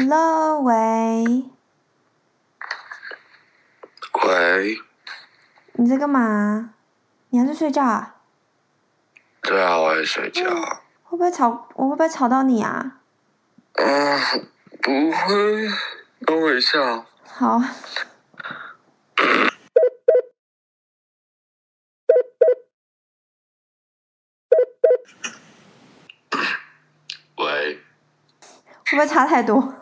Hello，喂，喂，你在干嘛？你还在睡觉啊？对啊，我在睡觉。会不会吵？我会不会吵到你啊？嗯，不会。等我一下。好。喂。会不会差太多？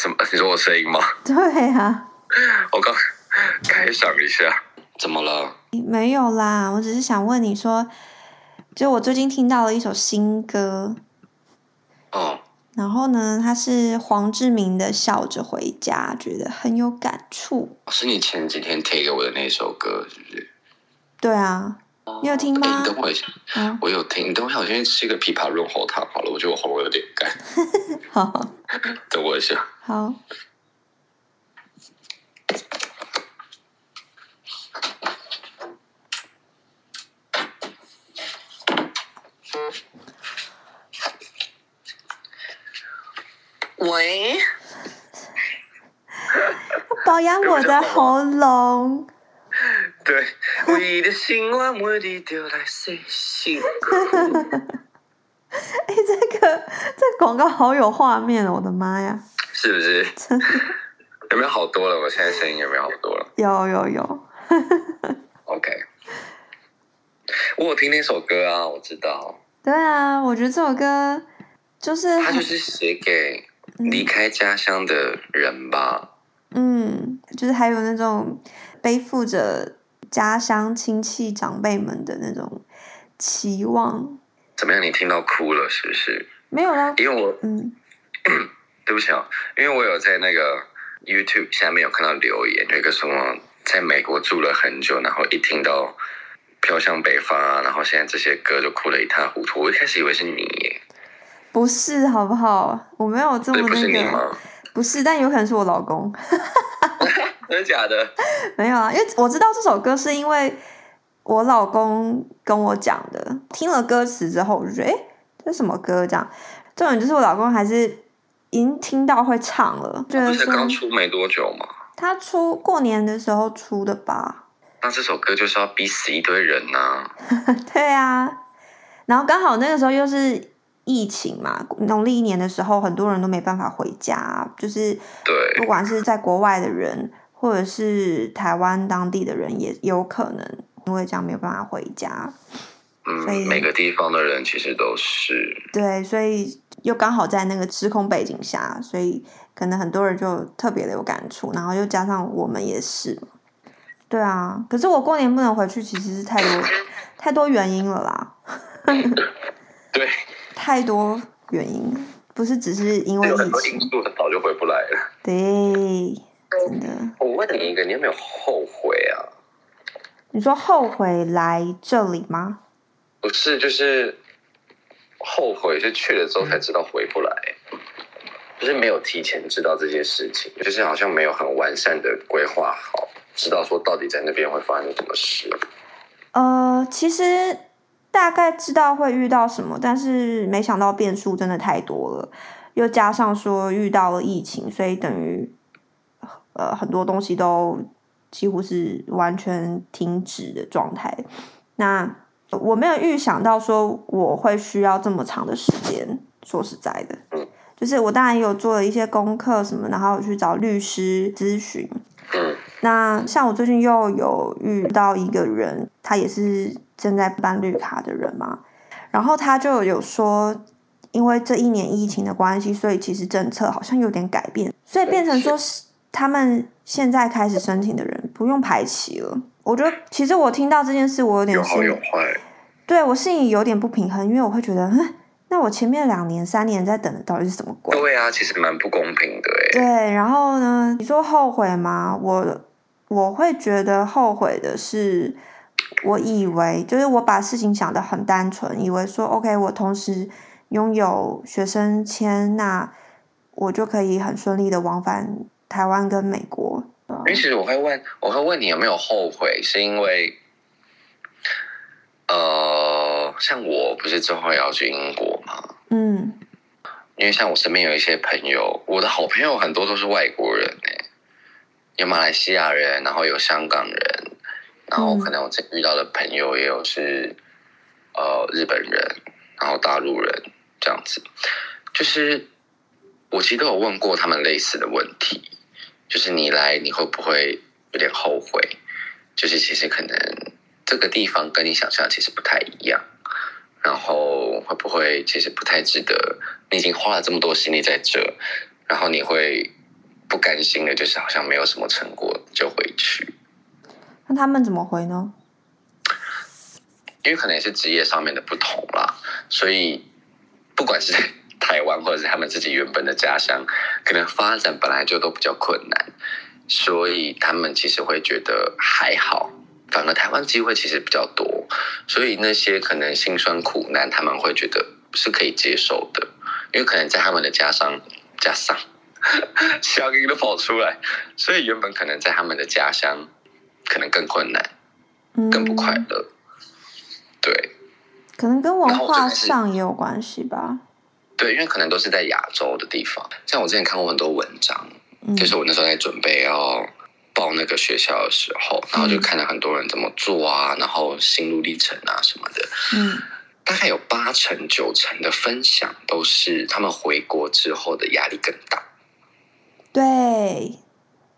什么？你说我声音吗？对啊。我刚开想一下，怎么了？没有啦，我只是想问你说，就我最近听到了一首新歌。哦。然后呢，他是黄志明的《笑着回家》，觉得很有感触。是你前几天贴给我的那首歌，是不是？对啊。你有听吗？你等我一下。我有听。你等我一下，我先吃一个枇杷润喉糖好了。我觉得我喉咙有点干。好。等我一下。好。喂。保养我的喉咙。对，我的心我每日就来细心。哎，这个这广告好有画面哦！我的妈呀，是不是？有没有好多了？我现在声音有没有好多了？有有有。OK，我有听那首歌啊，我知道。对啊，我觉得这首歌就是他就是写给离开家乡的人吧。嗯，就是还有那种背负着家乡亲戚长辈们的那种期望。怎么样？你听到哭了是不是？没有啦，因为我嗯，对不起啊，因为我有在那个 YouTube 下面有看到留言，有一个什么在美国住了很久，然后一听到飘向北方啊，然后现在这些歌就哭得一塌糊涂。我一开始以为是你，不是好不好？我没有这么那个，不是，但有可能是我老公。真的假的？没有啊，因为我知道这首歌是因为。我老公跟我讲的，听了歌词之后，我就觉得，哎，这什么歌？这样，重点就是我老公还是已经听到会唱了，觉得是刚出没多久嘛？他出过年的时候出的吧？那这首歌就是要逼死一堆人呐！对啊，然后刚好那个时候又是疫情嘛，农历一年的时候，很多人都没办法回家，就是对，不管是在国外的人，或者是台湾当地的人，也有可能。因为这样没有办法回家，嗯，每个地方的人其实都是对，所以又刚好在那个时空背景下，所以可能很多人就特别的有感触，然后又加上我们也是，对啊。可是我过年不能回去，其实是太多太多原因了啦。对，太多原因，不是只是因为疫情，早就回不来了。对，真的。我问你一个，你有没有后悔啊？你说后悔来这里吗？不是，就是后悔，是去了之后才知道回不来，就是没有提前知道这件事情，就是好像没有很完善的规划好，知道说到底在那边会发生什么事。呃，其实大概知道会遇到什么，但是没想到变数真的太多了，又加上说遇到了疫情，所以等于呃很多东西都。几乎是完全停止的状态。那我没有预想到说我会需要这么长的时间。说实在的，就是我当然也有做了一些功课什么，然后去找律师咨询。那像我最近又有遇到一个人，他也是正在办绿卡的人嘛，然后他就有说，因为这一年疫情的关系，所以其实政策好像有点改变，所以变成说是。他们现在开始申请的人不用排期了。我觉得，其实我听到这件事，我有点有好有坏。对我心里有点不平衡，因为我会觉得，哼，那我前面两年、三年在等的到底是什么鬼？对啊，其实蛮不公平的哎。对，然后呢？你说后悔吗？我我会觉得后悔的是，我以为就是我把事情想的很单纯，以为说 OK，我同时拥有学生签，那我就可以很顺利的往返。台湾跟美国，其实我会问，我会问你有没有后悔，是因为，呃，像我不是最后要去英国吗？嗯，因为像我身边有一些朋友，我的好朋友很多都是外国人哎，有马来西亚人，然后有香港人，然后可能我这遇到的朋友也有是呃日本人，然后大陆人这样子，就是我其实都有问过他们类似的问题，就是你来你会不会有点后悔？就是其实可能这个地方跟你想象其实不太一样。然后会不会其实不太值得？你已经花了这么多心力在这，然后你会不甘心的，就是好像没有什么成果就回去。那他们怎么回呢？因为可能也是职业上面的不同啦，所以不管是台湾或者是他们自己原本的家乡，可能发展本来就都比较困难，所以他们其实会觉得还好。反而台湾机会其实比较多，所以那些可能辛酸苦难，他们会觉得是可以接受的，因为可能在他们的家乡，家乡 小音都跑出来，所以原本可能在他们的家乡，可能更困难，更不快乐。对，可能跟文化上也有关系吧。对，因为可能都是在亚洲的地方，像我之前看过很多文章，就是我那时候在准备要。报那个学校的时候，然后就看到很多人怎么做啊，然后心路历程啊什么的。嗯，大概有八成九成的分享都是他们回国之后的压力更大。对，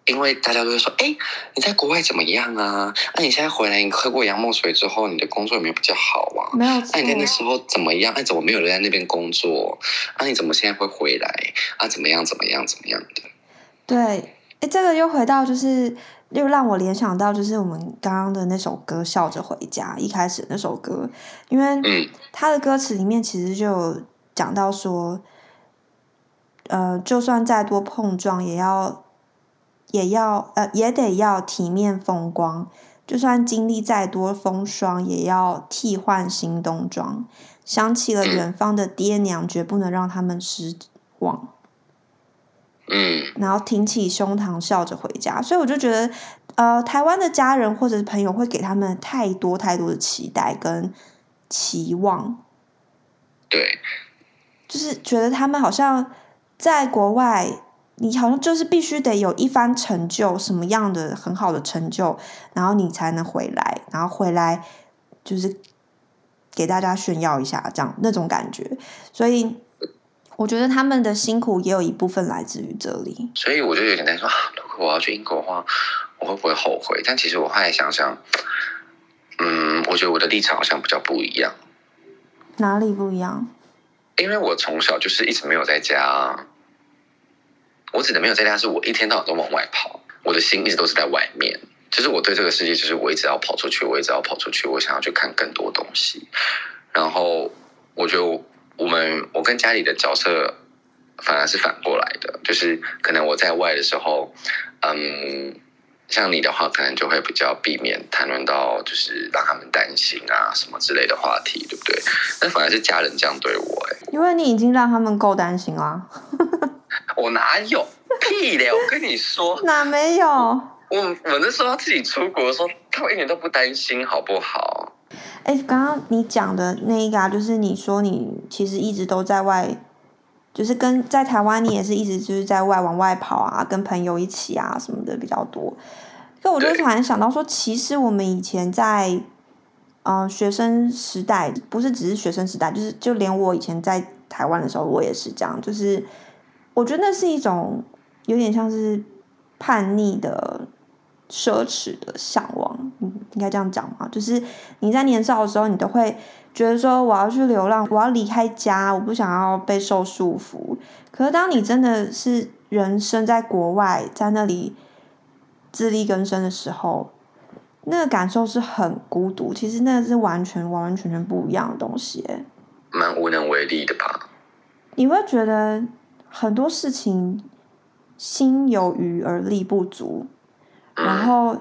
因为大家都会说：“哎，你在国外怎么样啊？那你现在回来，你喝过洋墨水之后，你的工作有没有比较好啊？没有。那你在那时候怎么样？哎，怎么没有留在那边工作？啊，你怎么现在会回来？啊，怎么样？怎么样？怎么样的？”对。哎，这个又回到，就是又让我联想到，就是我们刚刚的那首歌《笑着回家》一开始那首歌，因为它的歌词里面其实就讲到说，呃，就算再多碰撞，也要也要呃也得要体面风光；就算经历再多风霜，也要替换新冬装。想起了远方的爹娘，绝不能让他们失望。嗯，然后挺起胸膛笑着回家，所以我就觉得，呃，台湾的家人或者是朋友会给他们太多太多的期待跟期望，对，就是觉得他们好像在国外，你好像就是必须得有一番成就，什么样的很好的成就，然后你才能回来，然后回来就是给大家炫耀一下，这样那种感觉，所以。我觉得他们的辛苦也有一部分来自于这里，所以我就有点担心说，如果我要去英国的话，我会不会后悔？但其实我后来想想，嗯，我觉得我的立场好像比较不一样。哪里不一样？因为我从小就是一直没有在家，我指的没有在家，是我一天到晚都往外跑，我的心一直都是在外面。就是我对这个世界，就是我一直要跑出去，我一直要跑出去，我想要去看更多东西。然后我觉得。我们我跟家里的角色反而是反过来的，就是可能我在外的时候，嗯，像你的话，可能就会比较避免谈论到就是让他们担心啊什么之类的话题，对不对？但反而是家人这样对我，哎，因为你已经让他们够担心啦。我哪有屁嘞？我跟你说，哪没有？我我那时候自己出国的时候，他们一点都不担心，好不好？哎，刚刚你讲的那一个啊，就是你说你其实一直都在外，就是跟在台湾，你也是一直就是在外往外跑啊，跟朋友一起啊什么的比较多。可我就突然想到说，其实我们以前在嗯学生时代，不是只是学生时代，就是就连我以前在台湾的时候，我也是这样，就是我觉得那是一种有点像是叛逆的。奢侈的向往，嗯，应该这样讲嘛？就是你在年少的时候，你都会觉得说，我要去流浪，我要离开家，我不想要被受束缚。可是当你真的是人生在国外，在那里自力更生的时候，那个感受是很孤独。其实那是完全完完全全不一样的东西，蛮无能为力的吧？你会觉得很多事情心有余而力不足。然后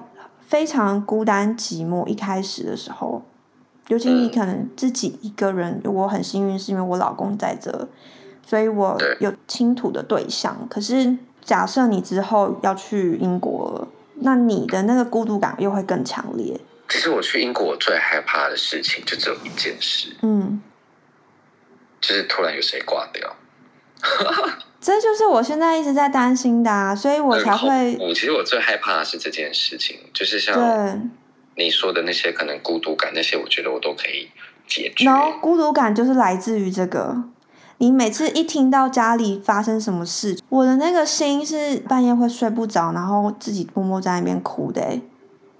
非常孤单寂寞，一开始的时候，尤其你可能自己一个人，我很幸运是因为我老公在这，所以我有倾吐的对象。可是假设你之后要去英国了，那你的那个孤独感又会更强烈。其实我去英国我最害怕的事情就只有一件事，嗯，就是突然有谁挂掉。这就是我现在一直在担心的啊，所以我才会。我其实我最害怕的是这件事情，就是像对，你说的那些可能孤独感那些，我觉得我都可以解决。然后孤独感就是来自于这个。你每次一听到家里发生什么事，我的那个心是半夜会睡不着，然后自己默默在那边哭的、欸，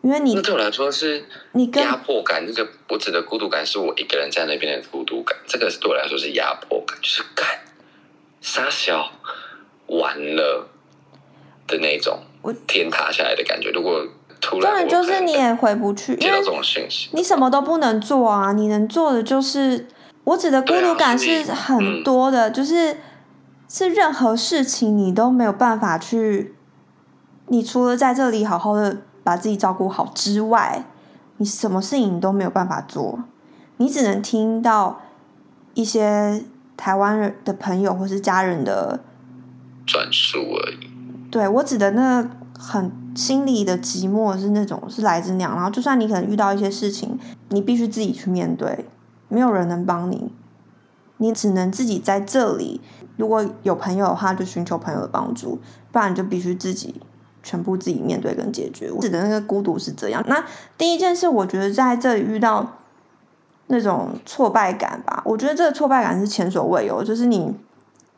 因为你那对我来说是你跟压迫感，那个我指的孤独感是我一个人在那边的孤独感，这个对我来说是压迫感，就是干傻小完了的那种我天塌下来的感觉。如果突然我可能是你也回不去，这种讯息，你什么都不能做啊，你能做的就是我指的孤独感是很多的，就是是任何事情你都没有办法去，你除了在这里好好的把自己照顾好之外，你什么事情你都没有办法做，你只能听到一些台湾人的朋友或是家人的转述而已。对我指的那很心里的寂寞是那种是来自那样，然后就算你可能遇到一些事情，你必须自己去面对，没有人能帮你，你只能自己在这里。如果有朋友的话，就寻求朋友的帮助，不然你就必须自己全部自己面对跟解决。我指的那个孤独是这样。那第一件事，我觉得在这里遇到那种挫败感吧，我觉得这个挫败感是前所未有，就是你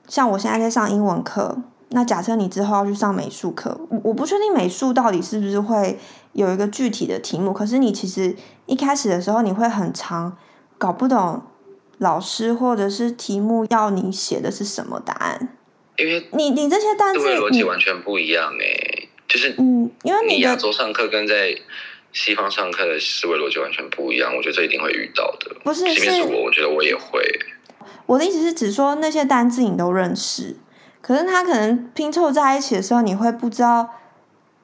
像我现在在上英文课，那假设你之后要去上美术课，我我不确定美术到底是不是会有一个具体的题目，可是你其实一开始的时候你会很长搞不懂老师或者是题目要你写的是什么答案，因为。你你这些单字思维逻辑你完全不一样哎、就是嗯，因为你亚洲上课跟在西方上课的思维逻辑完全不一样，我觉得这一定会遇到的。不是即便是是我，我觉得我也会。我的意思是只说那些单字你都认识，可是他可能拼凑在一起的时候，你会不知道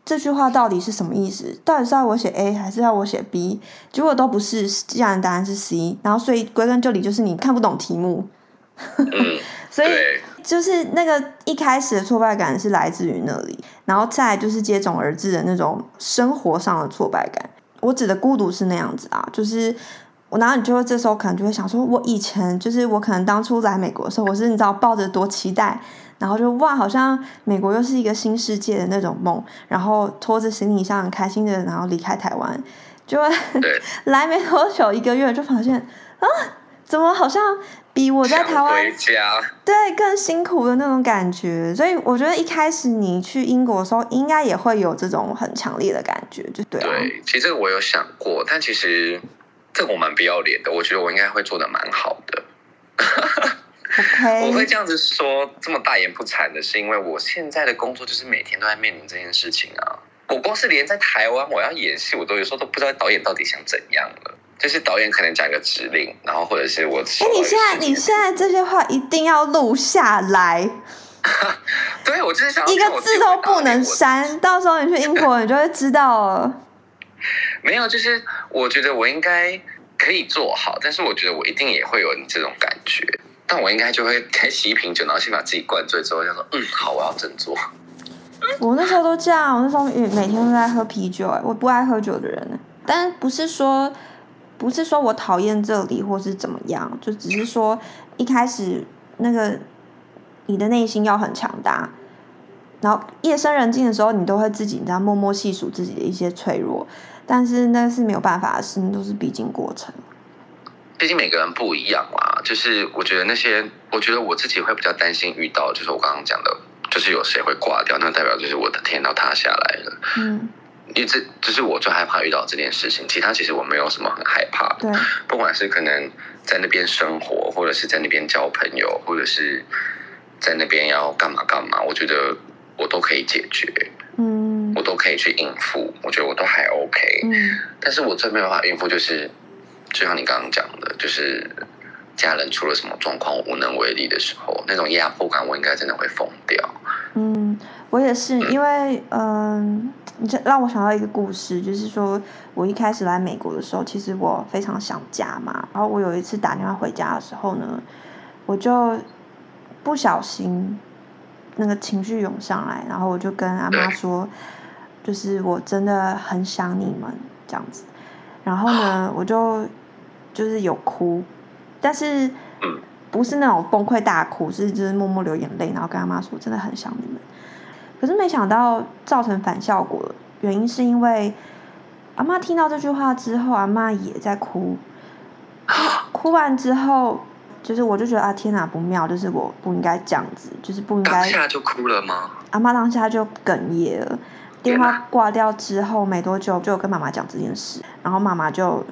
这句话到底是什么意思，到底是要我写 A 还是要我写 B？结果都不是，既然答案是 C，然后所以归根究底就是你看不懂题目，嗯，所以对，就是那个一开始的挫败感是来自于那里，然后再就是接踵而至的那种生活上的挫败感。我指的孤独是那样子啊，就是我，然后你就会这时候可能就会想说，我以前就是我可能当初来美国的时候，我是你知道抱着多期待，然后就哇，好像美国又是一个新世界的那种梦，然后拖着行李箱很开心的，然后离开台湾，就会 来没多久一个月就发现啊，怎么好像比我在台想湾回家，对，更辛苦的那种感觉，所以我觉得一开始你去英国的时候，应该也会有这种很强烈的感觉，就对啊，对，其实这个我有想过，但其实这个我蛮不要脸的，我觉得我应该会做的蛮好的。我会 OK，这样子说，这么大言不惭的是因为我现在的工作就是每天都在面临这件事情啊。我光是连在台湾我要演戏，我都有时候都不知道导演到底想怎样了。就是导演可能讲一个指令，然后或者是我收哎，你现在你现在这些话一定要录下来，对我就是想一个字都不能删。到时候你去英国你就会知道了。没有，就是我觉得我应该可以做好，但是我觉得我一定也会有你这种感觉。但我应该就会开启一瓶酒，然后先把自己灌醉之后，想说嗯，好，我要振作。我那时候都这样，我那时候每每天都在喝啤酒，哎，我不爱喝酒的人，但不是说不是说我讨厌这里或是怎么样，就只是说一开始那个你的内心要很强大，然后夜深人静的时候，你都会自己你知道默默细数自己的一些脆弱，但是那是没有办法的事，那都是必经过程。毕竟每个人不一样啦，就是我觉得那些，我觉得我自己会比较担心遇到，就是我刚刚讲的，就是有谁会挂掉，那代表就是我的天要塌下来了。嗯，因为这这是我最害怕遇到这件事情，其他其实我没有什么很害怕的，对，不管是可能在那边生活，或者是在那边交朋友，或者是在那边要干嘛干嘛，我觉得我都可以解决，嗯我都可以去应付，我觉得我都还 OK。嗯但是我最没有办法应付就是，就像你刚刚讲的，就是家人出了什么状况我无能为力的时候，那种压迫感，我应该真的会疯掉。嗯，我也是，因为嗯，你这让我想到一个故事，就是说我一开始来美国的时候，其实我非常想家嘛。然后我有一次打电话回家的时候呢，我就不小心那个情绪涌上来，然后我就跟阿妈说，就是我真的很想你们这样子。然后呢，我就就是有哭，但是嗯不是那种崩溃大哭，是就是默默流眼泪，然后跟阿妈说真的很想你们。可是没想到造成反效果，原因是因为阿妈听到这句话之后，阿妈也在哭。哭完之后，就是我就觉得啊，天哪，不妙！就是我不应该这样子，就是不应该。当下就哭了吗？阿妈当下就哽咽了。电话挂掉之后没多久，就跟妈妈讲这件事，然后妈妈就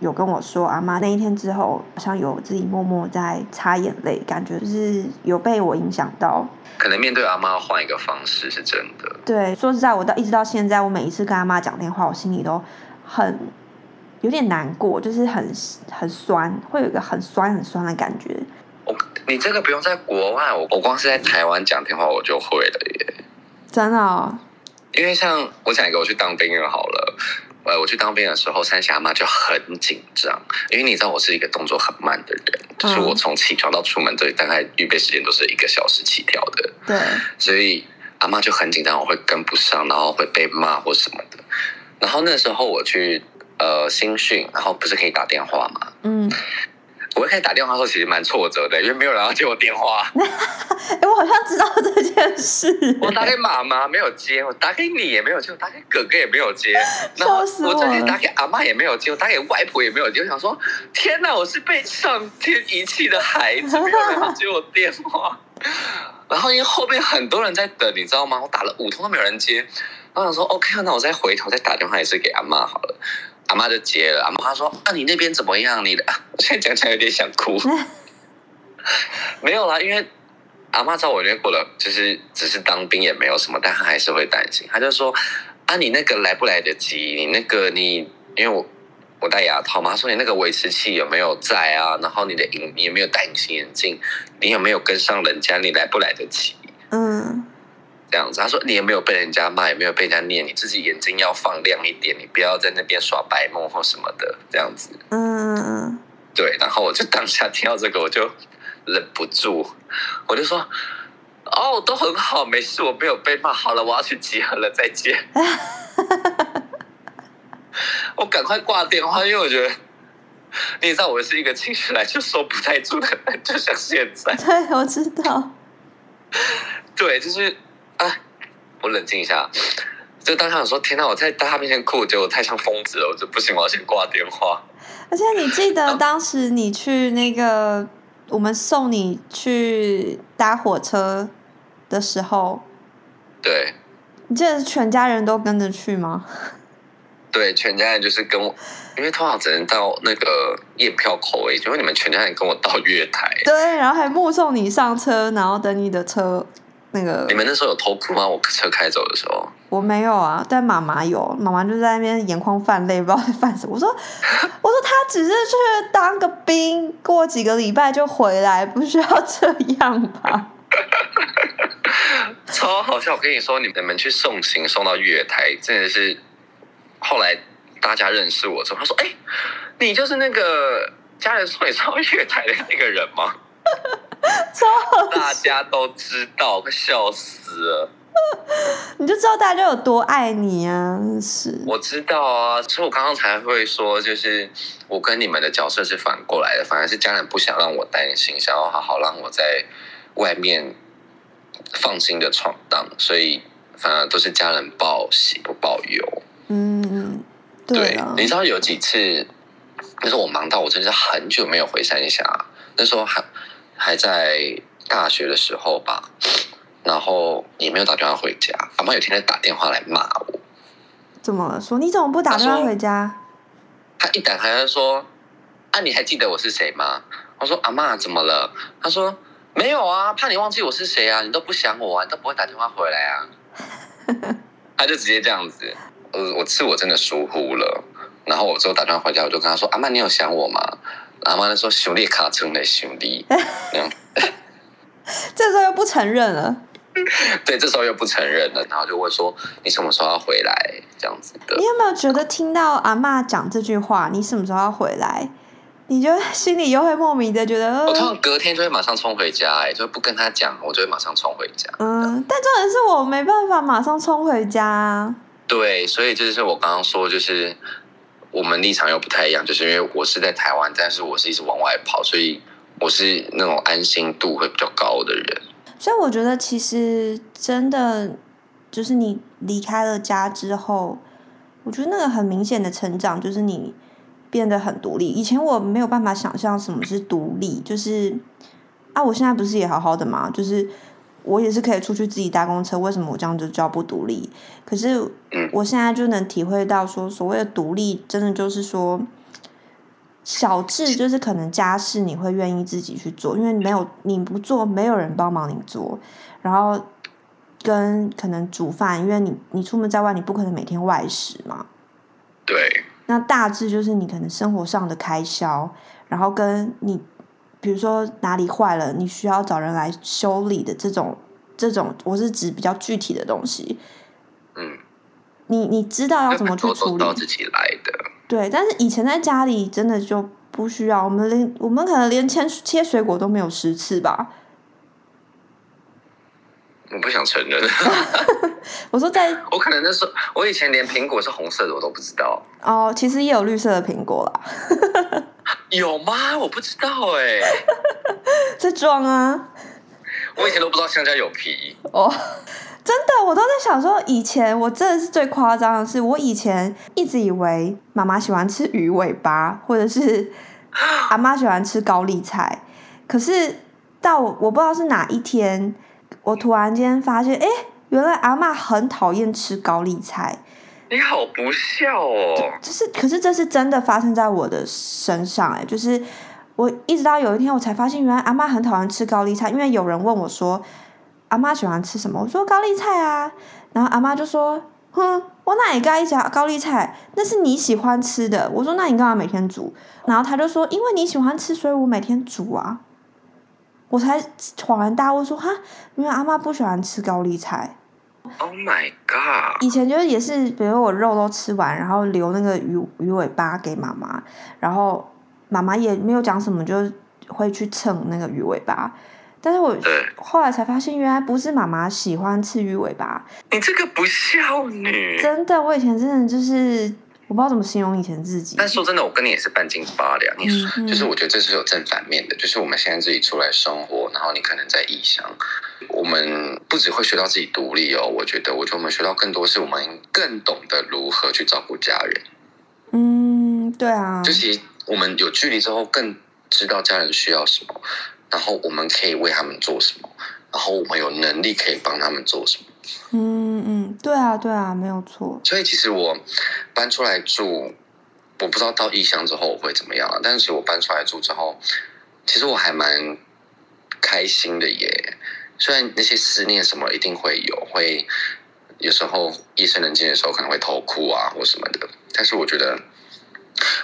有跟我说，阿妈那一天之后，好像有自己默默在擦眼泪，感觉就是有被我影响到。可能面对阿妈换一个方式是真的。对，说实在，我到一直到现在，我每一次跟阿妈讲电话，我心里都很有点难过，就是很很酸，会有一个很酸很酸的感觉。我你这个不用在国外，我我光是在台湾讲电话我就会了耶。真的哦。因为像我讲一个，我去当兵人好了。呃，我去当兵的时候，三峡妈就很紧张，因为你知道我是一个动作很慢的人，就是我从起床到出门这大概预备时间都是一个小时起跳的。对。所以阿妈就很紧张，我会跟不上，然后会被骂或什么的。然后那时候我去呃新训，然后不是可以打电话嘛？嗯。我一开始打电话的时候，其实蛮挫折的，因为没有人要接我电话。哎，我好像知道这件事。我打给妈妈没有接，我打给你也没有接，我打给哥哥也没有接，然后我最近打给阿妈也没有接，我打给外婆也没有接。我想说，天哪，我是被上天遗弃的孩子，没有人要接我电话。然后因为后面很多人在等，你知道吗？我打了五通都没有人接。我想说，OK，那我再回头再打电话也是给阿妈好了。阿妈就接了，阿妈说：“啊，你那边怎么样？你的……我 现在讲起来有点想哭。没有啦，因为阿妈在我那边过了，就是只是当兵也没有什么，但她还是会担心。她就说：啊，你那个来不来得及？你那个你，因为我我戴牙套嘛，她说你那个维持器有没有在啊？然后你的隐你有没有戴隐形眼镜？你有没有跟上人家？你来不来得及？嗯。”这样子，他说你有没有被人家骂，有没有被人家念？你自己眼睛要放亮一点，你不要在那边耍白梦或什么的，这样子。嗯嗯嗯。对，然后我就当下听到这个，我就忍不住，我就说：“哦，都很好，没事，我没有被骂。好了，我要去集合了，再见。”我赶快挂电话，因为我觉得你知道，我是一个情绪来就收不太住的人，就像现在。对，我知道。对，就是。啊！我冷静一下，就当下说：“天哪！我在大家面前哭，结果太像疯子了。”我就不行，我要先挂电话。而且你记得当时你去那个我们送你去搭火车的时候，对，你记得全家人都跟着去吗？对，全家人就是跟我，因为通常只能到那个验票口位，结果你们全家人跟我到月台，对，然后还目送你上车，然后等你的车。那个，你们那时候有偷哭吗？我车开走的时候，我没有啊，但妈妈有，妈妈就在那边眼眶泛泪，不知道在泛什么。我说，我说他只是去当个兵，过几个礼拜就回来，不需要这样吧？超好笑！我跟你说，你们去送行送到月台，真的是后来大家认识我之后，他说：“哎，你就是那个家人送你上月台的那个人吗？”大家都知道，快笑死了！你就知道大家有多爱你啊！是，我知道啊，所以我刚刚才会说，就是我跟你们的角色是反过来的，反而是家人不想让我担心，想要好好让我在外面放心的闯荡，所以反而都是家人报喜不报忧。嗯，对，你知道有几次，那时候我忙到我真是很久没有回三峡，那时候还。还在大学的时候吧，然后也没有打电话回家。阿妈有天在打电话来骂我，怎么说？你怎么不打电话回家？他一打开，他说：“啊，你还记得我是谁吗？”我说：“阿妈，怎么了？”他说：“没有啊，怕你忘记我是谁啊，你都不想我啊，你都不会打电话回来啊。” 他就直接这样子，呃，我是我真的疏忽了。然后我之后打电话回家，我就跟他说：“阿妈，你有想我吗？”阿妈说：“兄弟卡成的兄弟。”这时候又不承认了。对，这时候又不承认了，然后就问说：“你什么时候要回来？”这样子的。你有没有觉得听到阿妈讲这句话，你什么时候要回来？你就 心里又会莫名的觉得，我通常隔天就会马上冲回家，哎，就不跟他讲，我就会马上冲回家。嗯，但重点是我没办法马上冲回家。对，所以这就是我刚刚说，就是。我们立场又不太一样，就是因为我是在台湾，但是我是一直往外跑，所以我是那种安心度会比较高的人。所以我觉得其实真的就是你离开了家之后，我觉得那个很明显的成长就是你变得很独立。以前我没有办法想象什么是独立，就是啊，我现在不是也好好的吗？就是我也是可以出去自己搭公车，为什么我这样就叫不独立？可是我现在就能体会到说，所谓的独立，真的就是说。小智就是可能家事你会愿意自己去做，因为没有你不做，没有人帮忙你做。然后跟可能煮饭，因为你你出门在外，你不可能每天外食嘛。对。那大致就是你可能生活上的开销，然后跟你比如说哪里坏了，你需要找人来修理的这种这种，我是指比较具体的东西。嗯。你你知道要怎么去处理？自己来的。对，但是以前在家里真的就不需要，我们连我们可能连切切水果都没有十次吧。我不想承认。我说在，我可能那时候我以前连苹果是红色的我都不知道。哦，其实也有绿色的苹果啦。有吗？我不知道哎。在装啊。我以前都不知道香蕉有皮。哦。真的，我都在想说，以前我真的是最夸张的是，我以前一直以为妈妈喜欢吃鱼尾巴，或者是 阿妈喜欢吃高丽菜。可是到我不知道是哪一天，我突然间发现，哎，原来阿妈很讨厌吃高丽菜。你好不孝哦！就是，可是这是真的发生在我的身上，哎，就是我一直到有一天我才发现，原来阿妈很讨厌吃高丽菜，因为有人问我说。阿妈喜欢吃什么？我说高丽菜啊，然后阿妈就说：“哼，我哪里该一讲高丽菜？那是你喜欢吃的。”我说：“那你干嘛每天煮？”然后他就说：“因为你喜欢吃，所以我每天煮啊。”我才恍然大悟说：“哈，因为阿妈不喜欢吃高丽菜。”Oh my god！以前就是也是，比如我肉都吃完，然后留那个鱼鱼尾巴给妈妈，然后妈妈也没有讲什么，就会去蹭那个鱼尾巴。但是我后来才发现，原来不是妈妈喜欢吃鱼尾巴。你这个不孝女！真的，我以前真的就是我不知道怎么形容以前自己。但说真的，我跟你也是半斤八两。你就是我觉得这是有正反面的，就是我们现在自己出来生活，然后你可能在异乡，我们不只会学到自己独立哦。我觉得，我觉得我们学到更多是我们更懂得如何去照顾家人。嗯，对啊。就其实我们有距离之后，更知道家人需要什么。然后我们可以为他们做什么？然后我们有能力可以帮他们做什么？嗯嗯，对啊对啊，没有错。所以其实我搬出来住，我不知道到异乡之后我会怎么样啊。但是我搬出来住之后，其实我还蛮开心的耶。虽然那些思念什么一定会有，会有时候夜深人静的时候可能会偷哭啊或什么的，但是我觉得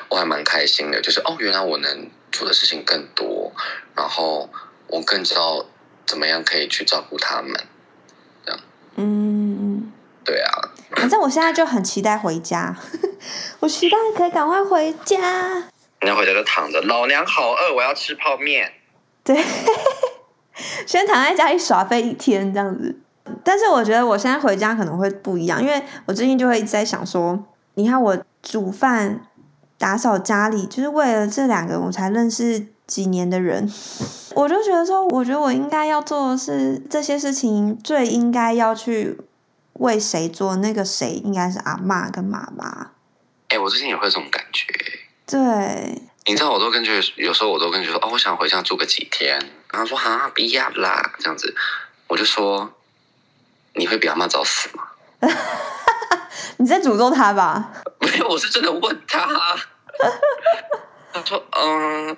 我还蛮开心的，就是哦，原来我能。做的事情更多，然后我更知道怎么样可以去照顾他们，这样。嗯，对啊。反正我现在就很期待回家，我期待可以赶快回家。你要回家就躺着，老娘好饿，我要吃泡面。对，先躺在家里耍废一天这样子。但是我觉得我现在回家可能会不一样，因为我最近就会一直在想说，你看我煮饭。打扫家里，就是为了这两个我才认识几年的人，我就觉得说，我觉得我应该要做的是这些事情，最应该要去为谁做，那个谁应该是阿妈跟妈妈。哎，我最近也会这种感觉。对，你知道，我都跟觉有时候我都跟觉说，哦，我想回家住个几天，然后说啊，不要啦，这样子，我就说，你会比阿妈早死吗？你在诅咒他吧？没有，我是真的问他。他说：“嗯，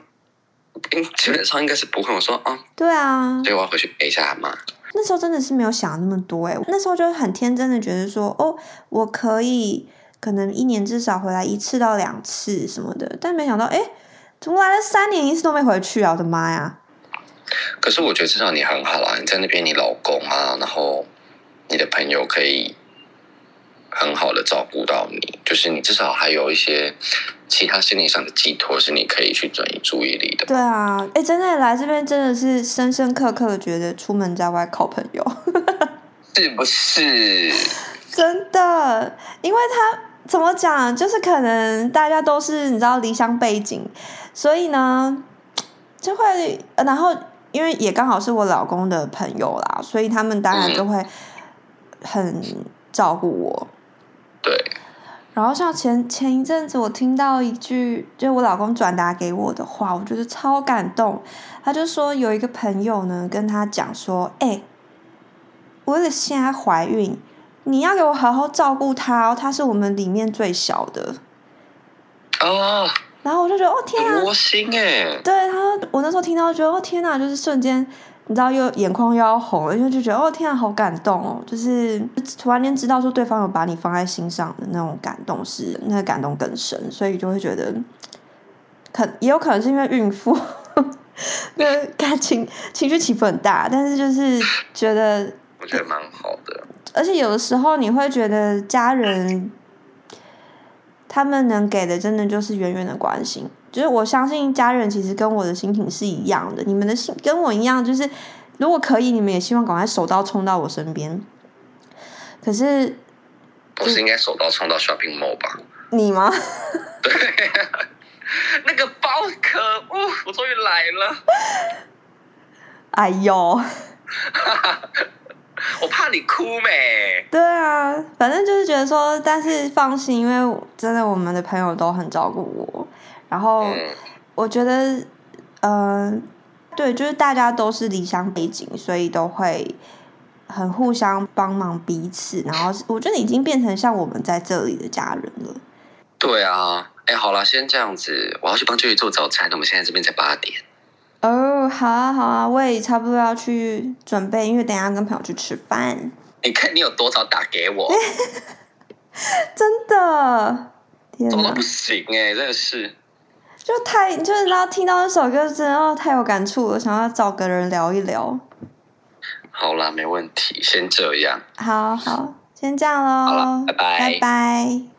基本上应该是不会。”我说：“嗯，对啊。”所以我要回去陪一下阿妈。那时候真的是没有想那么多哎，那时候就很天真的觉得说：“哦，我可以可能一年至少回来一次到两次什么的。”但没想到，哎，怎么来了三年一次都没回去啊！我的妈呀！可是我觉得至少你很好啊，你在那边，你老公啊，然后你的朋友可以。很好的照顾到你，就是你至少还有一些其他心理上的寄托，是你可以去转移注意力的。对啊，哎，真的来这边真的是深深刻刻的觉得出门在外靠朋友，是不是？真的，因为他怎么讲，就是可能大家都是你知道离乡背景，所以呢，就会，呃然后因为也刚好是我老公的朋友啦，所以他们当然就会很照顾我。对，然后像前前一阵子，我听到一句，就是我老公转达给我的话，我觉得超感动。他就说有一个朋友呢，跟他讲说：“哎、我的现在怀孕，你要给我好好照顾他哦，他是我们里面最小的。哦，”然后我就觉得，哦天啊很！窝心哎，对他，我那时候听到觉得，哦天哪，就是瞬间，你知道又眼眶又要红了，因为就觉得，哦天啊，好感动哦，就是突然间知道说对方有把你放在心上的那种感动是，那个感动更深，所以就会觉得，可也有可能是因为孕妇，那感情 情绪起伏很大，但是就是觉得，我觉得蛮好的。而且有的时候你会觉得家人，他们能给的真的就是远远的关心。就是我相信家人其实跟我的心情是一样的，你们的心跟我一样，就是如果可以，你们也希望赶快手刀冲到我身边。可是不是应该手刀冲到 shopping mall 吧？你吗？对，那个包可恶，我终于来了。哎呦，我怕你哭没？对啊，反正就是觉得说，但是放心，因为真的我们的朋友都很照顾我，然后。嗯，我觉得，呃，对，就是大家都是离乡背景，所以都会很互相帮忙彼此。然后我觉得已经变成像我们在这里的家人了。对啊。哎，好了，先这样子，我要去帮舅舅做早餐。那我们现在这边才八点。哦，好啊，好啊，我也差不多要去准备，因为等一下跟朋友去吃饭。你看你有多少打给我，真的，天哪怎么都不，行哎、真的是。就太就是然后听到那首歌，真的哦太有感触了，想要找个人聊一聊。好啦，没问题，先这样。好好，先这样喽，好了拜拜拜拜。